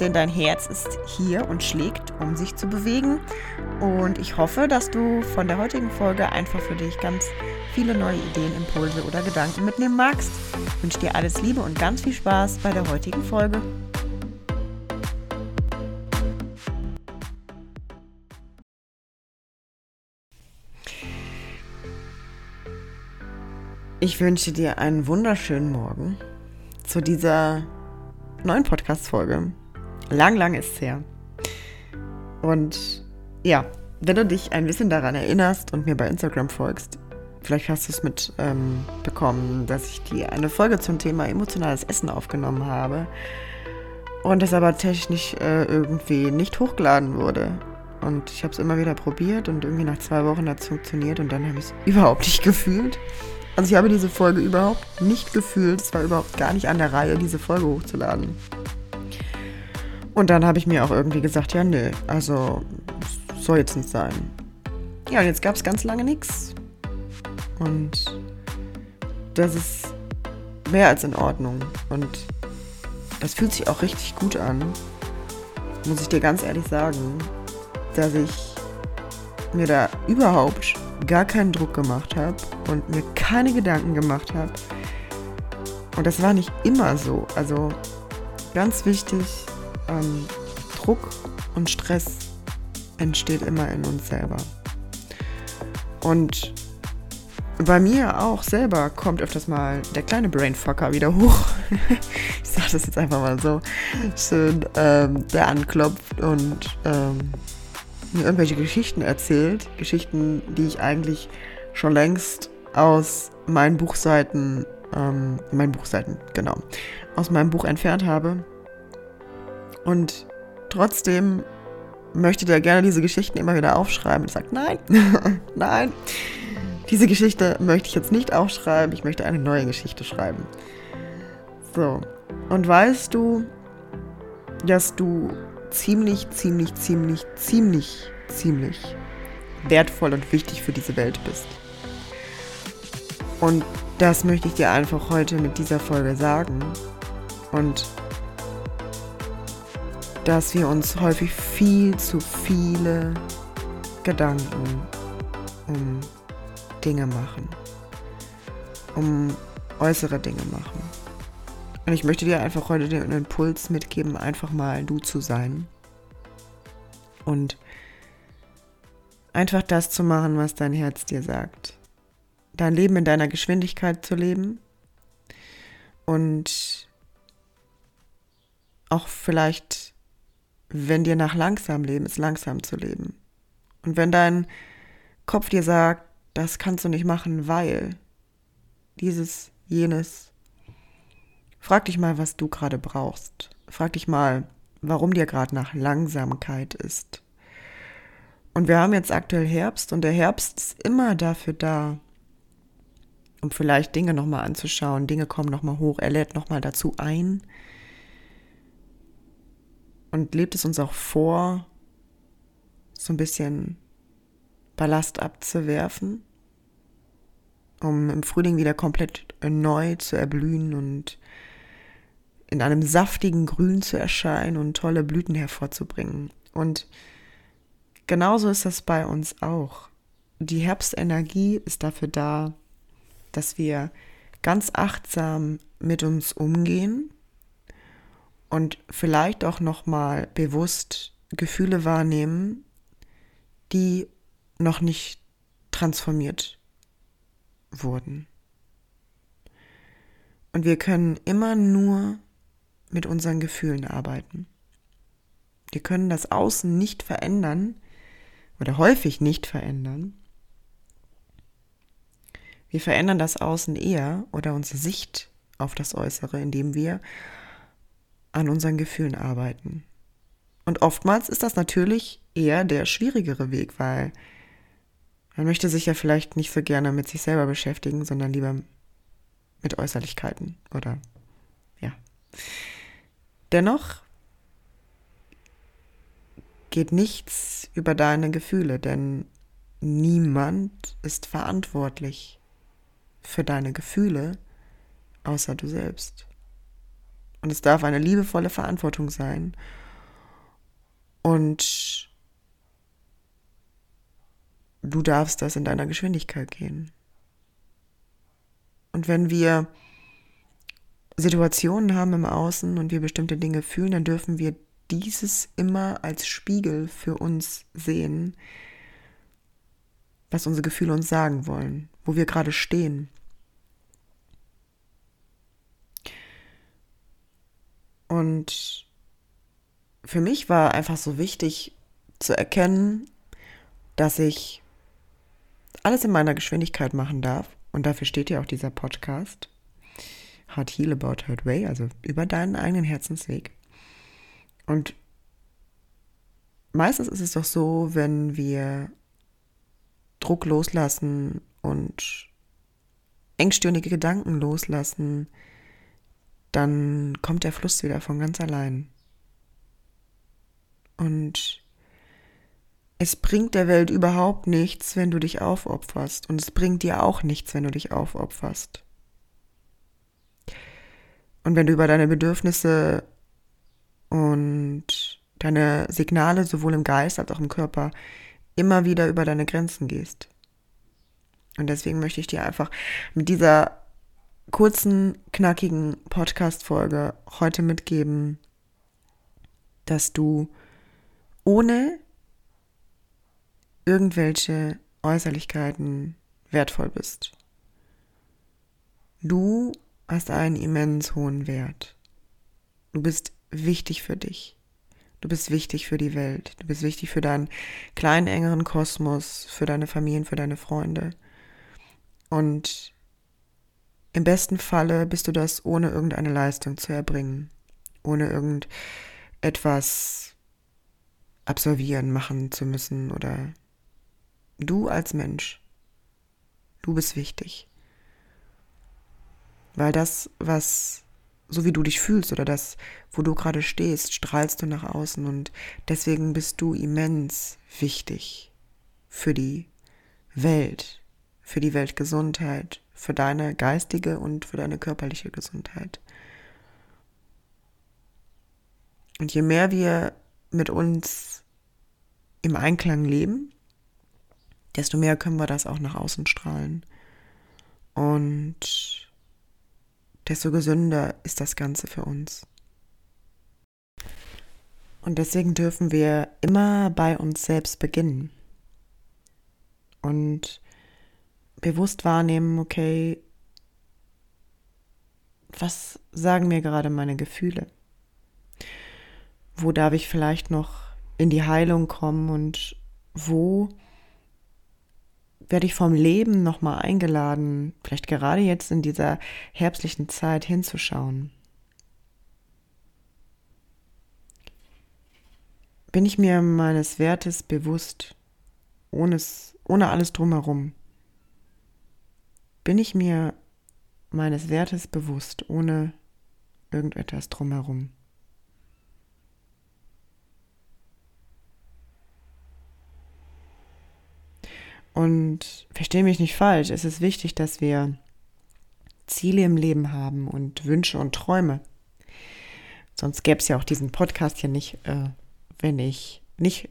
denn dein Herz ist hier und schlägt, um sich zu bewegen. Und ich hoffe, dass du von der heutigen Folge einfach für dich ganz viele neue Ideen, Impulse oder Gedanken mitnehmen magst. Ich wünsche dir alles Liebe und ganz viel Spaß bei der heutigen Folge. Ich wünsche dir einen wunderschönen Morgen zu dieser neuen Podcast-Folge. Lang, lang ist es her. Und ja, wenn du dich ein bisschen daran erinnerst und mir bei Instagram folgst, vielleicht hast du es mitbekommen, ähm, dass ich dir eine Folge zum Thema emotionales Essen aufgenommen habe und es aber technisch äh, irgendwie nicht hochgeladen wurde. Und ich habe es immer wieder probiert und irgendwie nach zwei Wochen hat es funktioniert und dann habe ich es überhaupt nicht gefühlt. Also ich habe diese Folge überhaupt nicht gefühlt. Es war überhaupt gar nicht an der Reihe, diese Folge hochzuladen. Und dann habe ich mir auch irgendwie gesagt, ja, nö, also soll jetzt nicht sein. Ja, und jetzt gab es ganz lange nichts. Und das ist mehr als in Ordnung. Und das fühlt sich auch richtig gut an. Muss ich dir ganz ehrlich sagen, dass ich mir da überhaupt gar keinen Druck gemacht habe und mir keine Gedanken gemacht habe. Und das war nicht immer so. Also ganz wichtig, ähm, Druck und Stress entsteht immer in uns selber. Und bei mir auch selber kommt öfters mal der kleine Brainfucker wieder hoch. ich sage das jetzt einfach mal so schön, ähm, der anklopft und ähm, mir irgendwelche Geschichten erzählt. Geschichten, die ich eigentlich schon längst aus meinen Buchseiten, ähm, meinen Buchseiten, genau, aus meinem Buch entfernt habe. Und trotzdem möchte der gerne diese Geschichten immer wieder aufschreiben und sagt, nein, nein, diese Geschichte möchte ich jetzt nicht aufschreiben, ich möchte eine neue Geschichte schreiben. So, und weißt du, dass du ziemlich, ziemlich, ziemlich, ziemlich, ziemlich wertvoll und wichtig für diese Welt bist. Und das möchte ich dir einfach heute mit dieser Folge sagen. Und dass wir uns häufig viel zu viele Gedanken um Dinge machen, um äußere Dinge machen. Und ich möchte dir einfach heute den Impuls mitgeben, einfach mal du zu sein und einfach das zu machen, was dein Herz dir sagt. Dein Leben in deiner Geschwindigkeit zu leben und auch vielleicht wenn dir nach langsam leben ist, langsam zu leben. Und wenn dein Kopf dir sagt, das kannst du nicht machen, weil dieses, jenes, frag dich mal, was du gerade brauchst. Frag dich mal, warum dir gerade nach Langsamkeit ist. Und wir haben jetzt aktuell Herbst und der Herbst ist immer dafür da, um vielleicht Dinge nochmal anzuschauen. Dinge kommen nochmal hoch, er lädt nochmal dazu ein, und lebt es uns auch vor, so ein bisschen Ballast abzuwerfen, um im Frühling wieder komplett neu zu erblühen und in einem saftigen Grün zu erscheinen und tolle Blüten hervorzubringen. Und genauso ist das bei uns auch. Die Herbstenergie ist dafür da, dass wir ganz achtsam mit uns umgehen und vielleicht auch noch mal bewusst Gefühle wahrnehmen, die noch nicht transformiert wurden. Und wir können immer nur mit unseren Gefühlen arbeiten. Wir können das Außen nicht verändern oder häufig nicht verändern. Wir verändern das Außen eher oder unsere Sicht auf das Äußere, indem wir an unseren Gefühlen arbeiten. Und oftmals ist das natürlich eher der schwierigere Weg, weil Man möchte sich ja vielleicht nicht so gerne mit sich selber beschäftigen, sondern lieber mit Äußerlichkeiten oder ja. Dennoch geht nichts über deine Gefühle, denn niemand ist verantwortlich für deine Gefühle außer du selbst. Und es darf eine liebevolle Verantwortung sein. Und du darfst das in deiner Geschwindigkeit gehen. Und wenn wir Situationen haben im Außen und wir bestimmte Dinge fühlen, dann dürfen wir dieses immer als Spiegel für uns sehen, was unsere Gefühle uns sagen wollen, wo wir gerade stehen. Und für mich war einfach so wichtig zu erkennen, dass ich alles in meiner Geschwindigkeit machen darf. Und dafür steht ja auch dieser Podcast. Heart Heal About Heart Way, also über deinen eigenen Herzensweg. Und meistens ist es doch so, wenn wir Druck loslassen und engstirnige Gedanken loslassen, dann kommt der Fluss wieder von ganz allein. Und es bringt der Welt überhaupt nichts, wenn du dich aufopferst. Und es bringt dir auch nichts, wenn du dich aufopferst. Und wenn du über deine Bedürfnisse und deine Signale sowohl im Geist als auch im Körper immer wieder über deine Grenzen gehst. Und deswegen möchte ich dir einfach mit dieser kurzen, knackigen Podcast-Folge heute mitgeben, dass du ohne irgendwelche Äußerlichkeiten wertvoll bist. Du hast einen immens hohen Wert. Du bist wichtig für dich. Du bist wichtig für die Welt. Du bist wichtig für deinen kleinen, engeren Kosmos, für deine Familien, für deine Freunde. Und im besten Falle bist du das ohne irgendeine Leistung zu erbringen, ohne irgendetwas absolvieren, machen zu müssen oder du als Mensch. Du bist wichtig. Weil das, was, so wie du dich fühlst oder das, wo du gerade stehst, strahlst du nach außen und deswegen bist du immens wichtig für die Welt, für die Weltgesundheit, für deine geistige und für deine körperliche Gesundheit. Und je mehr wir mit uns im Einklang leben, desto mehr können wir das auch nach außen strahlen. Und desto gesünder ist das Ganze für uns. Und deswegen dürfen wir immer bei uns selbst beginnen. Und bewusst wahrnehmen, okay, was sagen mir gerade meine Gefühle? Wo darf ich vielleicht noch in die Heilung kommen und wo werde ich vom Leben nochmal eingeladen, vielleicht gerade jetzt in dieser herbstlichen Zeit hinzuschauen? Bin ich mir meines Wertes bewusst, ohne, es, ohne alles drumherum? Bin ich mir meines Wertes bewusst, ohne irgendetwas drumherum. Und verstehe mich nicht falsch, es ist wichtig, dass wir Ziele im Leben haben und Wünsche und Träume. Sonst gäbe es ja auch diesen Podcast hier nicht, äh, wenn ich nicht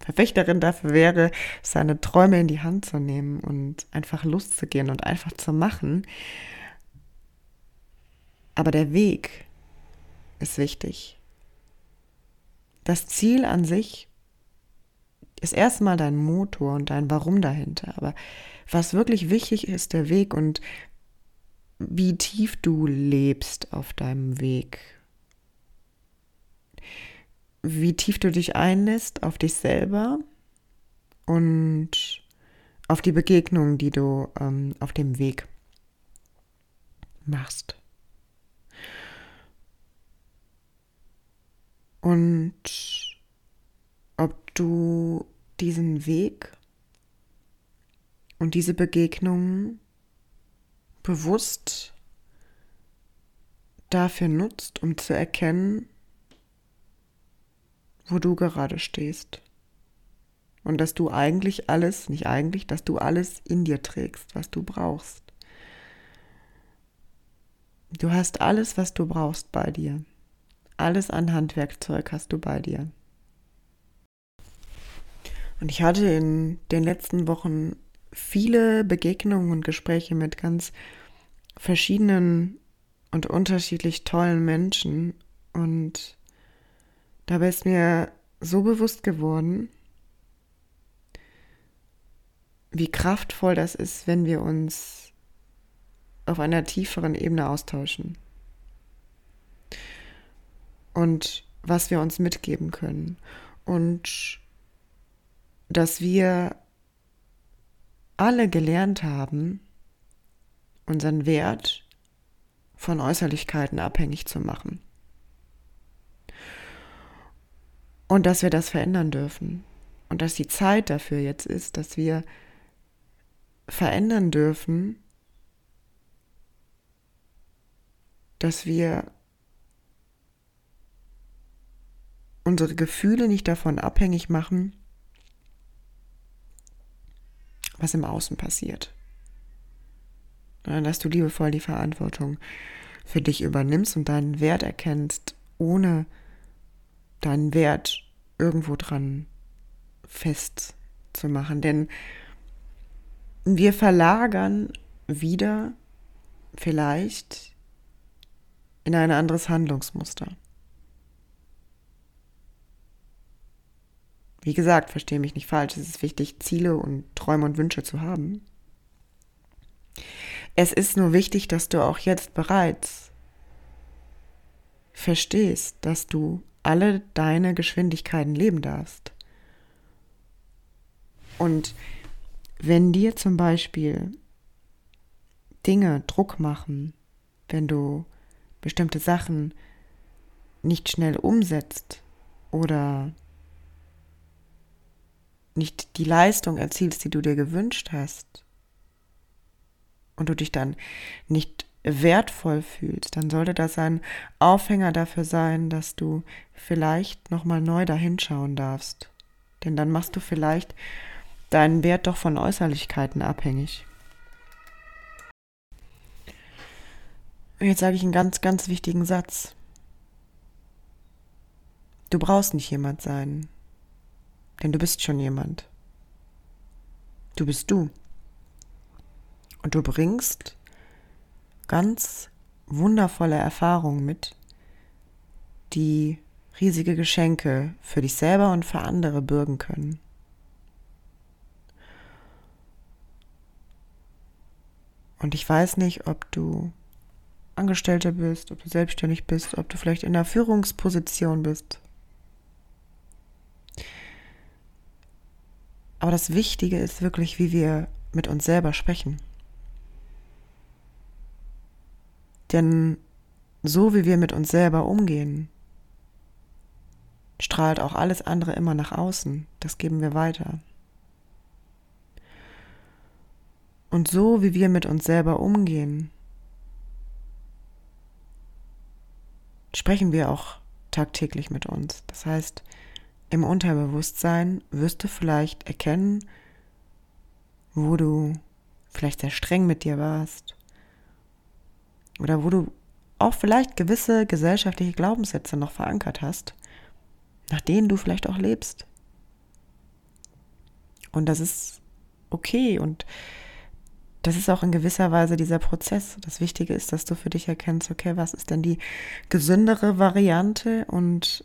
Verfechterin dafür wäre, seine Träume in die Hand zu nehmen und einfach loszugehen und einfach zu machen. Aber der Weg ist wichtig. Das Ziel an sich ist erstmal dein Motor und dein Warum dahinter. Aber was wirklich wichtig ist, der Weg und wie tief du lebst auf deinem Weg wie tief du dich einlässt auf dich selber und auf die Begegnungen, die du ähm, auf dem Weg machst. Und ob du diesen Weg Und diese Begegnungen bewusst dafür nutzt, um zu erkennen, wo du gerade stehst. Und dass du eigentlich alles, nicht eigentlich, dass du alles in dir trägst, was du brauchst. Du hast alles, was du brauchst bei dir. Alles an Handwerkzeug hast du bei dir. Und ich hatte in den letzten Wochen viele Begegnungen und Gespräche mit ganz verschiedenen und unterschiedlich tollen Menschen. Und dabei ist mir so bewusst geworden, wie kraftvoll das ist, wenn wir uns auf einer tieferen Ebene austauschen. Und was wir uns mitgeben können. Und dass wir alle gelernt haben, unseren Wert von Äußerlichkeiten abhängig zu machen. Und dass wir das verändern dürfen. Und dass die Zeit dafür jetzt ist, dass wir verändern dürfen, dass wir unsere Gefühle nicht davon abhängig machen, was im Außen passiert. Dass du liebevoll die Verantwortung für dich übernimmst und deinen Wert erkennst, ohne deinen Wert irgendwo dran festzumachen. Denn wir verlagern wieder vielleicht in ein anderes Handlungsmuster. Wie gesagt, verstehe mich nicht falsch, es ist wichtig, Ziele und Träume und Wünsche zu haben. Es ist nur wichtig, dass du auch jetzt bereits verstehst, dass du alle deine Geschwindigkeiten leben darfst. Und wenn dir zum Beispiel Dinge Druck machen, wenn du bestimmte Sachen nicht schnell umsetzt oder nicht die Leistung erzielst, die du dir gewünscht hast, und du dich dann nicht wertvoll fühlst, dann sollte das ein Aufhänger dafür sein, dass du vielleicht nochmal neu dahinschauen darfst. Denn dann machst du vielleicht deinen Wert doch von Äußerlichkeiten abhängig. Und jetzt sage ich einen ganz, ganz wichtigen Satz. Du brauchst nicht jemand sein, denn du bist schon jemand. Du bist du. Und du bringst ganz wundervolle Erfahrungen mit, die riesige Geschenke für dich selber und für andere bürgen können. Und ich weiß nicht, ob du Angestellter bist, ob du selbstständig bist, ob du vielleicht in einer Führungsposition bist. Aber das Wichtige ist wirklich, wie wir mit uns selber sprechen. Denn so wie wir mit uns selber umgehen, strahlt auch alles andere immer nach außen. Das geben wir weiter. Und so wie wir mit uns selber umgehen, sprechen wir auch tagtäglich mit uns. Das heißt, im Unterbewusstsein wirst du vielleicht erkennen, wo du vielleicht sehr streng mit dir warst oder wo du auch vielleicht gewisse gesellschaftliche Glaubenssätze noch verankert hast, nach denen du vielleicht auch lebst. Und das ist okay und das ist auch in gewisser Weise dieser Prozess. Das Wichtige ist, dass du für dich erkennst, okay, was ist denn die gesündere Variante und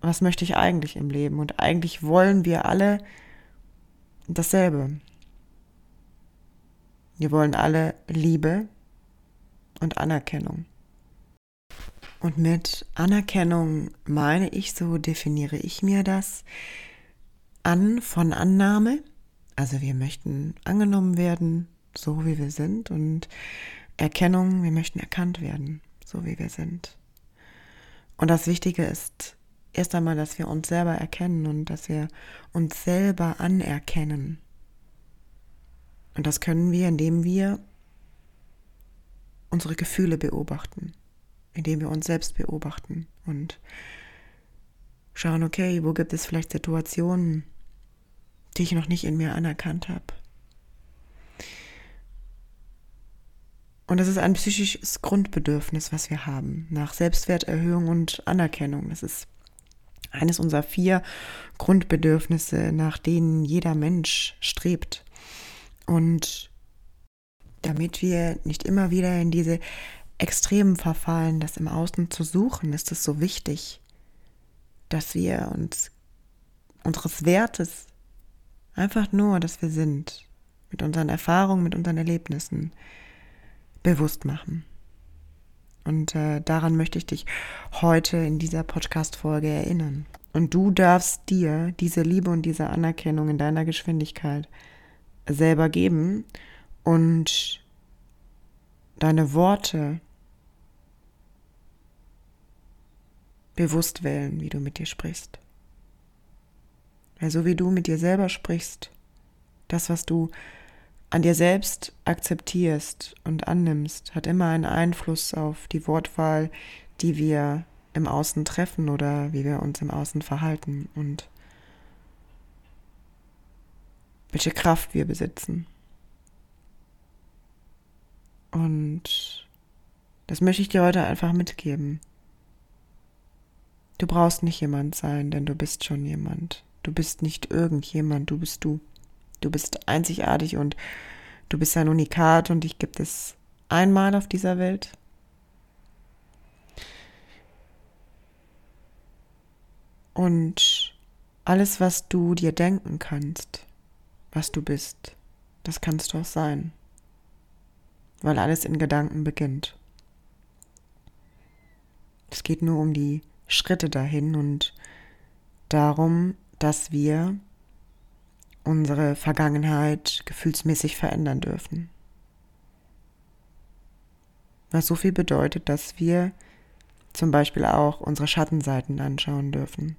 was möchte ich eigentlich im Leben? Und eigentlich wollen wir alle dasselbe. Wir wollen alle Liebe und Anerkennung. Und mit Anerkennung meine ich, so definiere ich mir das, an von Annahme. Also wir möchten angenommen werden, so wie wir sind und Erkennung, wir möchten erkannt werden, so wie wir sind. Und das Wichtige ist erst einmal, dass wir uns selber erkennen und dass wir uns selber anerkennen. Und das können wir, indem wir unsere Gefühle beobachten, indem wir uns selbst beobachten und schauen, okay, wo gibt es vielleicht Situationen, die ich noch nicht in mir anerkannt habe. Und das ist ein psychisches Grundbedürfnis, was wir haben, nach Selbstwerterhöhung und Anerkennung. Das ist eines unserer vier Grundbedürfnisse, nach denen jeder Mensch strebt. Und damit wir nicht immer wieder in diese Extremen verfallen, das im Außen zu suchen, ist es so wichtig, dass wir uns unseres Wertes einfach nur, dass wir sind, mit unseren Erfahrungen, mit unseren Erlebnissen bewusst machen. Und äh, daran möchte ich dich heute in dieser Podcast-Folge erinnern. Und du darfst dir diese Liebe und diese Anerkennung in deiner Geschwindigkeit selber geben und deine Worte bewusst wählen, wie du mit dir sprichst. Weil so wie du mit dir selber sprichst, das, was du an dir selbst akzeptierst und annimmst, hat immer einen Einfluss auf die Wortwahl, die wir im Außen treffen oder wie wir uns im Außen verhalten und welche Kraft wir besitzen. Und das möchte ich dir heute einfach mitgeben. Du brauchst nicht jemand sein, denn du bist schon jemand. Du bist nicht irgendjemand, du bist du. Du bist einzigartig und du bist ein Unikat und dich gibt es einmal auf dieser Welt. Und alles, was du dir denken kannst, was du bist, das kannst du auch sein, weil alles in Gedanken beginnt. Es geht nur um die Schritte dahin und darum, dass wir unsere Vergangenheit gefühlsmäßig verändern dürfen. Was so viel bedeutet, dass wir zum Beispiel auch unsere Schattenseiten anschauen dürfen.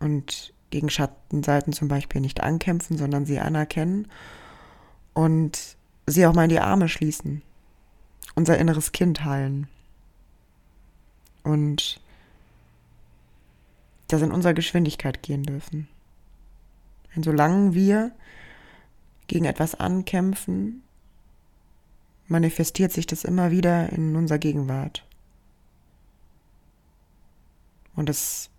Und gegen Schattenseiten zum Beispiel nicht ankämpfen, sondern sie anerkennen und sie auch mal in die Arme schließen. Unser inneres Kind heilen. Und das in unserer Geschwindigkeit gehen dürfen. Denn solange wir gegen etwas ankämpfen, manifestiert sich das immer wieder in unserer Gegenwart. Und das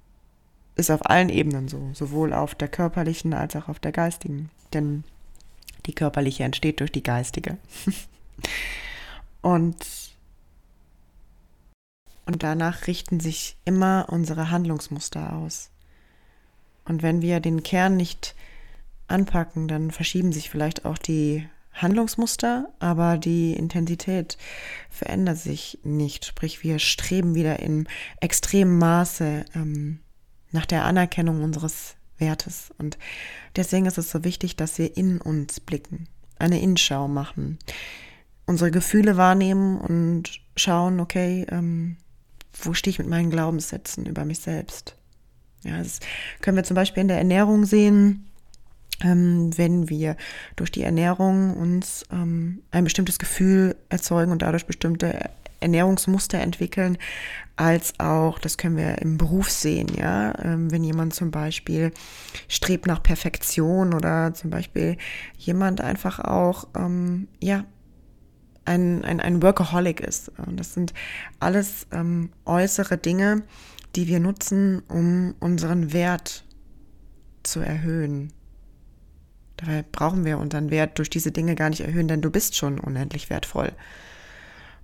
ist auf allen Ebenen so, sowohl auf der körperlichen als auch auf der geistigen. Denn die körperliche entsteht durch die geistige. und, und danach richten sich immer unsere Handlungsmuster aus. Und wenn wir den Kern nicht anpacken, dann verschieben sich vielleicht auch die Handlungsmuster, aber die Intensität verändert sich nicht. Sprich, wir streben wieder in extremem Maße ähm, nach der Anerkennung unseres Wertes. Und deswegen ist es so wichtig, dass wir in uns blicken, eine Innenschau machen, unsere Gefühle wahrnehmen und schauen, okay, ähm, wo stehe ich mit meinen Glaubenssätzen über mich selbst? Ja, das können wir zum Beispiel in der Ernährung sehen ähm, wenn wir durch die Ernährung uns ähm, ein bestimmtes Gefühl erzeugen und dadurch bestimmte Ernährungsmuster entwickeln, als auch, das können wir im Beruf sehen, ja, ähm, wenn jemand zum Beispiel strebt nach Perfektion oder zum Beispiel jemand einfach auch, ähm, ja, ein, ein, ein Workaholic ist. Das sind alles ähm, äußere Dinge, die wir nutzen, um unseren Wert zu erhöhen. Dabei brauchen wir unseren Wert durch diese Dinge gar nicht erhöhen, denn du bist schon unendlich wertvoll.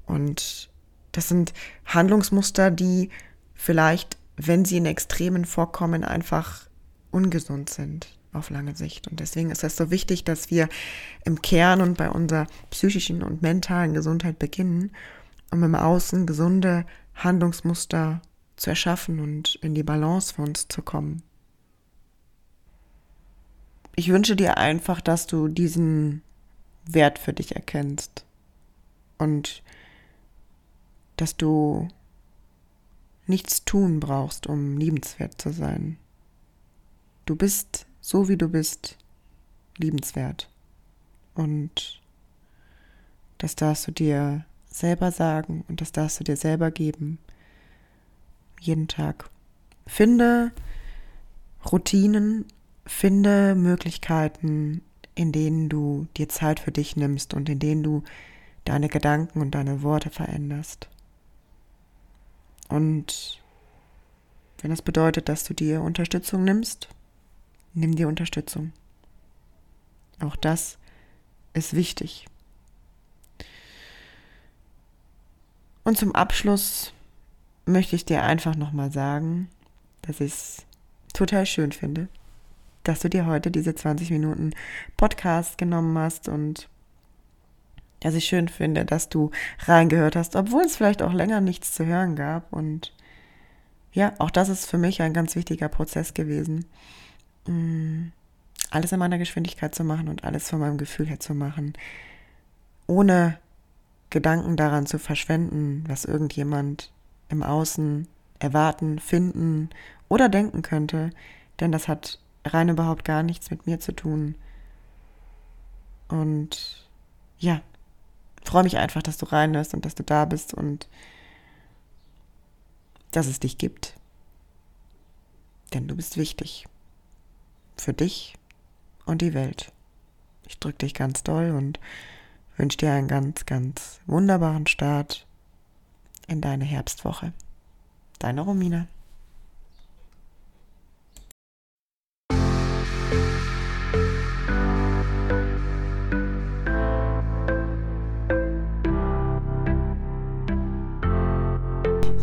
Und das sind Handlungsmuster, die vielleicht, wenn sie in Extremen vorkommen, einfach ungesund sind auf lange Sicht. Und deswegen ist es so wichtig, dass wir im Kern und bei unserer psychischen und mentalen Gesundheit beginnen, um im Außen gesunde Handlungsmuster zu erschaffen und in die Balance für uns zu kommen ich wünsche dir einfach, dass du diesen Wert für dich erkennst und dass du nichts tun brauchst, um liebenswert zu sein. Du bist so, wie du bist, liebenswert. Und das darfst du dir selber sagen und das darfst du dir selber geben. Jeden Tag. Finde Routinen, finde Möglichkeiten, in denen du dir Zeit für dich nimmst und in denen du deine Gedanken und deine Worte veränderst. Und wenn das bedeutet, dass du dir Unterstützung nimmst, nimm dir Unterstützung. Auch das ist wichtig. Und zum Abschluss möchte ich dir einfach nochmal sagen, dass ich es total schön finde, dass du dir heute diese 20 Minuten Podcast genommen hast und dass ich schön finde, dass du reingehört hast, obwohl es vielleicht auch länger nichts zu hören gab. Und ja, auch das ist für mich ein ganz wichtiger Prozess gewesen. Mm, alles in meiner Geschwindigkeit zu machen und alles von meinem Gefühl her zu machen, ohne Gedanken daran zu verschwenden, was irgendjemand im Außen erwarten, finden oder denken könnte, denn das hat rein überhaupt gar nichts mit mir zu tun. Und ja, freue mich einfach, dass du reinhörst und dass du da bist und dass es dich gibt. Denn du bist wichtig. Für dich und die Welt. Ich drücke dich ganz doll und wünsche dir einen ganz, ganz wunderbaren Start in deine Herbstwoche. Deine Romina.